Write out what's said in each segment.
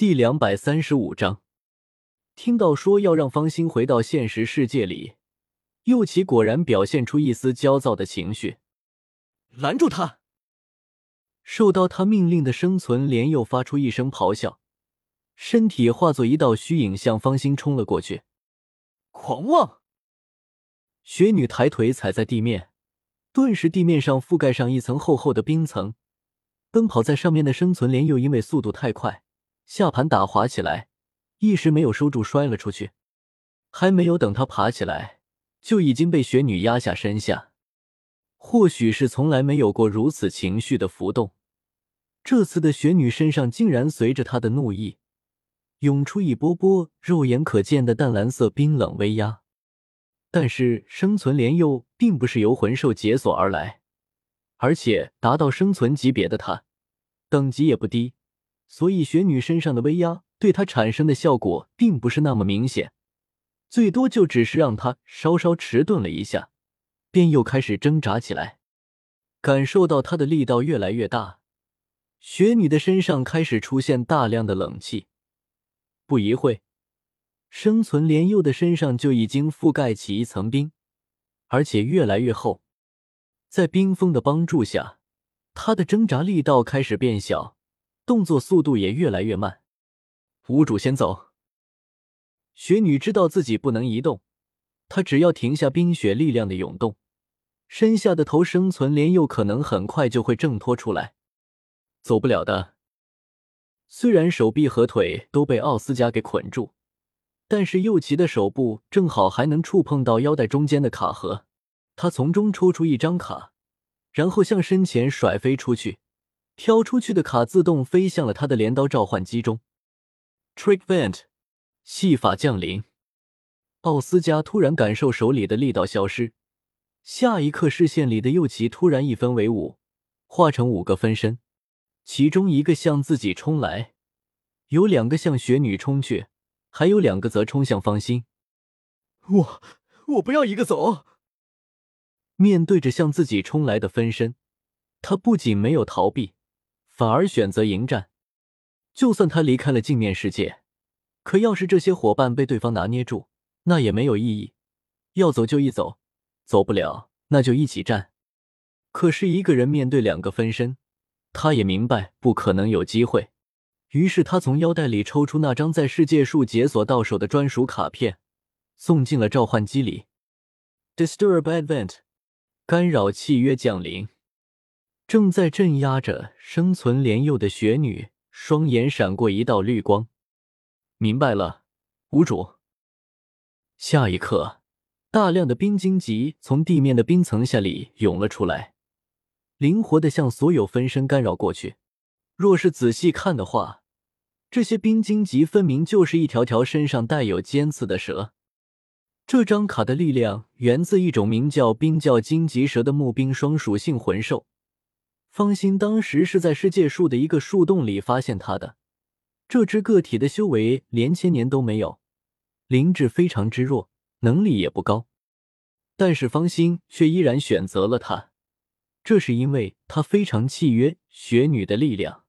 第两百三十五章，听到说要让方心回到现实世界里，右奇果然表现出一丝焦躁的情绪。拦住他！受到他命令的生存莲又发出一声咆哮，身体化作一道虚影向方心冲了过去。狂妄！雪女抬腿踩在地面，顿时地面上覆盖上一层厚厚的冰层。奔跑在上面的生存莲又因为速度太快，下盘打滑起来，一时没有收住，摔了出去。还没有等他爬起来，就已经被雪女压下身下。或许是从来没有过如此情绪的浮动，这次的雪女身上竟然随着她的怒意，涌出一波波肉眼可见的淡蓝色冰冷威压。但是生存莲又并不是由魂兽解锁而来，而且达到生存级别的他，等级也不低，所以雪女身上的威压对她产生的效果并不是那么明显，最多就只是让她稍稍迟钝了一下，便又开始挣扎起来。感受到她的力道越来越大，雪女的身上开始出现大量的冷气，不一会。生存莲幼的身上就已经覆盖起一层冰，而且越来越厚。在冰封的帮助下，他的挣扎力道开始变小，动作速度也越来越慢。屋主先走。雪女知道自己不能移动，她只要停下冰雪力量的涌动，身下的头生存莲又可能很快就会挣脱出来。走不了的。虽然手臂和腿都被奥斯加给捆住。但是右奇的手部正好还能触碰到腰带中间的卡盒，他从中抽出一张卡，然后向身前甩飞出去，飘出去的卡自动飞向了他的镰刀召唤机中。Trick Vent，戏法降临。奥斯加突然感受手里的力道消失，下一刻视线里的右旗突然一分为五，化成五个分身，其中一个向自己冲来，有两个向雪女冲去。还有两个则冲向方心，我我不要一个走。面对着向自己冲来的分身，他不仅没有逃避，反而选择迎战。就算他离开了镜面世界，可要是这些伙伴被对方拿捏住，那也没有意义。要走就一走，走不了那就一起战。可是一个人面对两个分身，他也明白不可能有机会。于是他从腰带里抽出那张在世界树解锁到手的专属卡片，送进了召唤机里。Disturb Event，干扰契约降临。正在镇压着生存莲幼的雪女，双眼闪过一道绿光。明白了，屋主。下一刻，大量的冰晶级从地面的冰层下里涌了出来，灵活的向所有分身干扰过去。若是仔细看的话，这些冰晶棘分明就是一条条身上带有尖刺的蛇。这张卡的力量源自一种名叫冰窖荆棘蛇的木冰双属性魂兽。方心当时是在世界树的一个树洞里发现它的。这只个体的修为连千年都没有，灵智非常之弱，能力也不高。但是方心却依然选择了他，这是因为他非常契约雪女的力量。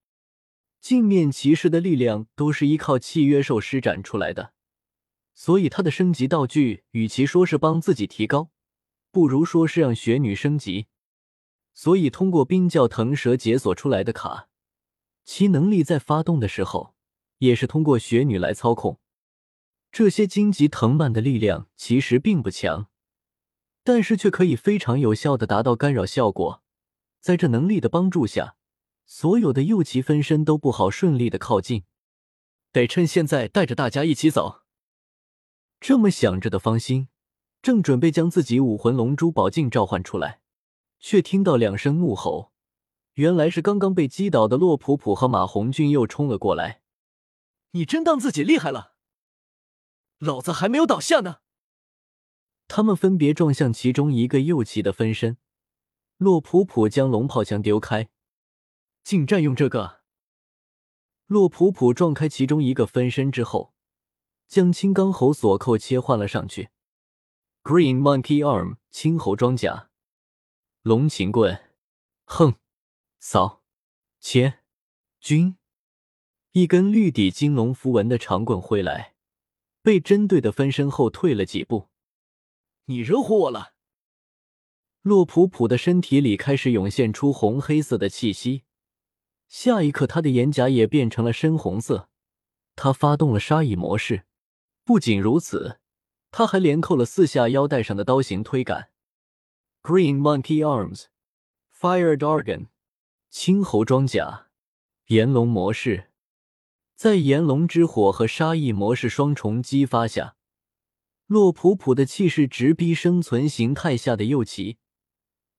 镜面骑士的力量都是依靠契约兽施展出来的，所以他的升级道具与其说是帮自己提高，不如说是让雪女升级。所以通过冰窖腾蛇解锁出来的卡，其能力在发动的时候也是通过雪女来操控。这些荆棘藤蔓的力量其实并不强，但是却可以非常有效的达到干扰效果。在这能力的帮助下。所有的右旗分身都不好顺利的靠近，得趁现在带着大家一起走。这么想着的方心，正准备将自己武魂龙珠宝镜召唤出来，却听到两声怒吼，原来是刚刚被击倒的洛普普和马红俊又冲了过来。你真当自己厉害了？老子还没有倒下呢！他们分别撞向其中一个右旗的分身，洛普普将龙炮枪丢开。竟占用这个！洛普普撞开其中一个分身之后，将青钢猴锁扣切换了上去。Green Monkey Arm 青猴装甲，龙琴棍，哼，扫，切，军，一根绿底金龙符文的长棍挥来，被针对的分身后退了几步。你惹火我了！洛普普的身体里开始涌现出红黑色的气息，下一刻，他的眼甲也变成了深红色。他发动了杀意模式。不仅如此，他还连扣了四下腰带上的刀形推杆。Green Monkey Arms，Fire Dragon，青猴装甲，炎龙模式。在炎龙之火和杀意模式双重激发下，洛普普的气势直逼生存形态下的右旗。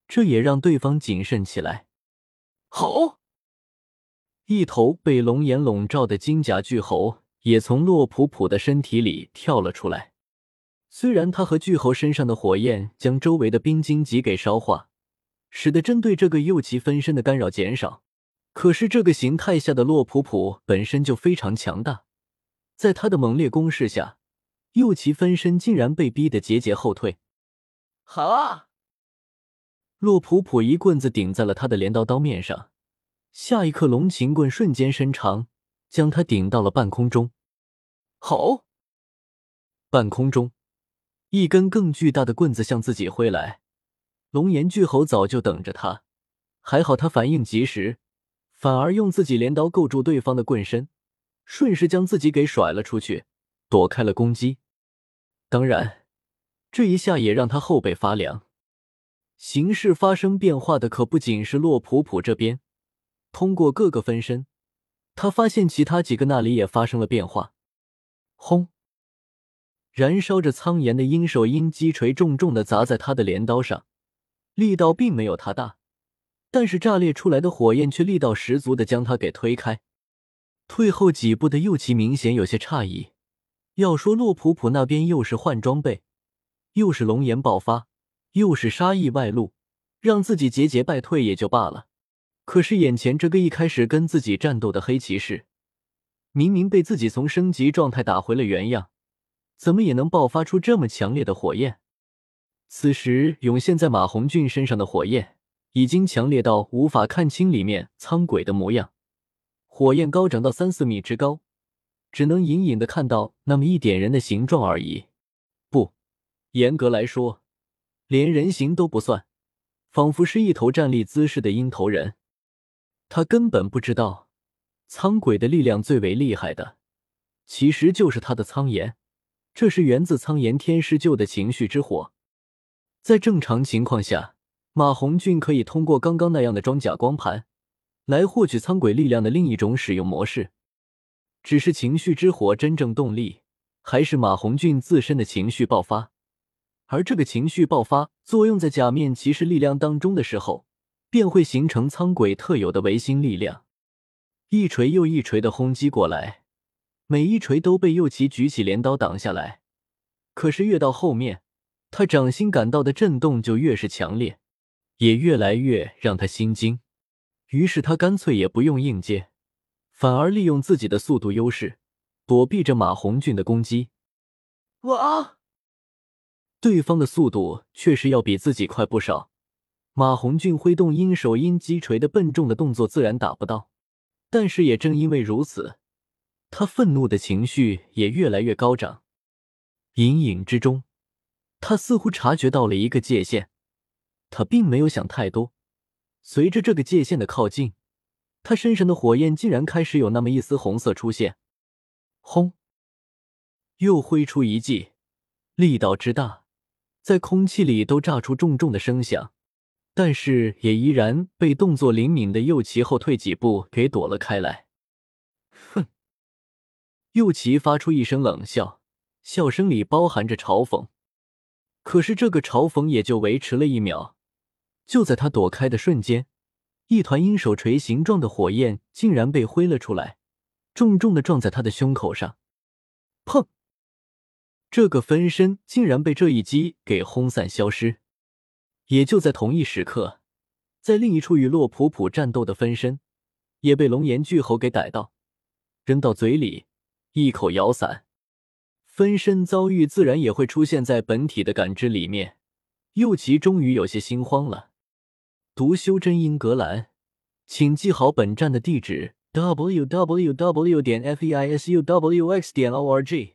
这也让对方谨慎起来。吼！一头被龙炎笼罩的金甲巨猴也从洛普普的身体里跳了出来。虽然他和巨猴身上的火焰将周围的冰晶级给烧化，使得针对这个右旗分身的干扰减少，可是这个形态下的洛普普本身就非常强大，在他的猛烈攻势下，右旗分身竟然被逼得节节后退。好啊！洛普普一棍子顶在了他的镰刀刀面上，下一刻，龙琴棍瞬间伸长，将他顶到了半空中。吼！半空中，一根更巨大的棍子向自己挥来。龙岩巨猴早就等着他，还好他反应及时，反而用自己镰刀构住对方的棍身，顺势将自己给甩了出去，躲开了攻击。当然，这一下也让他后背发凉。形势发生变化的可不仅是洛普普这边，通过各个分身，他发现其他几个那里也发生了变化。轰！燃烧着苍炎的鹰手鹰击锤重重的砸在他的镰刀上，力道并没有他大，但是炸裂出来的火焰却力道十足的将他给推开。退后几步的右旗明显有些诧异，要说洛普普那边又是换装备，又是龙炎爆发。又是杀意外露，让自己节节败退也就罢了。可是眼前这个一开始跟自己战斗的黑骑士，明明被自己从升级状态打回了原样，怎么也能爆发出这么强烈的火焰？此时涌现在马红俊身上的火焰，已经强烈到无法看清里面苍鬼的模样。火焰高涨到三四米之高，只能隐隐的看到那么一点人的形状而已。不，严格来说。连人形都不算，仿佛是一头站立姿势的鹰头人。他根本不知道，苍鬼的力量最为厉害的，其实就是他的苍炎。这是源自苍炎天师旧的情绪之火。在正常情况下，马红俊可以通过刚刚那样的装甲光盘，来获取苍鬼力量的另一种使用模式。只是情绪之火真正动力，还是马红俊自身的情绪爆发。而这个情绪爆发作用在假面骑士力量当中的时候，便会形成苍鬼特有的维新力量，一锤又一锤的轰击过来，每一锤都被右旗举起镰刀挡下来。可是越到后面，他掌心感到的震动就越是强烈，也越来越让他心惊。于是他干脆也不用硬接，反而利用自己的速度优势，躲避着马红俊的攻击。哇！对方的速度确实要比自己快不少，马红俊挥动鹰手鹰击锤的笨重的动作自然打不到，但是也正因为如此，他愤怒的情绪也越来越高涨。隐隐之中，他似乎察觉到了一个界限，他并没有想太多。随着这个界限的靠近，他身上的火焰竟然开始有那么一丝红色出现。轰！又挥出一记，力道之大。在空气里都炸出重重的声响，但是也依然被动作灵敏的右旗后退几步给躲了开来。右旗发出一声冷笑，笑声里包含着嘲讽。可是这个嘲讽也就维持了一秒，就在他躲开的瞬间，一团鹰手锤形状的火焰竟然被挥了出来，重重的撞在他的胸口上。砰！这个分身竟然被这一击给轰散消失，也就在同一时刻，在另一处与洛普普战斗的分身也被龙岩巨猴给逮到，扔到嘴里一口咬散。分身遭遇自然也会出现在本体的感知里面。右奇终于有些心慌了。读修真英格兰，请记好本站的地址。w w w 点 f e i s u w x 点 o r g。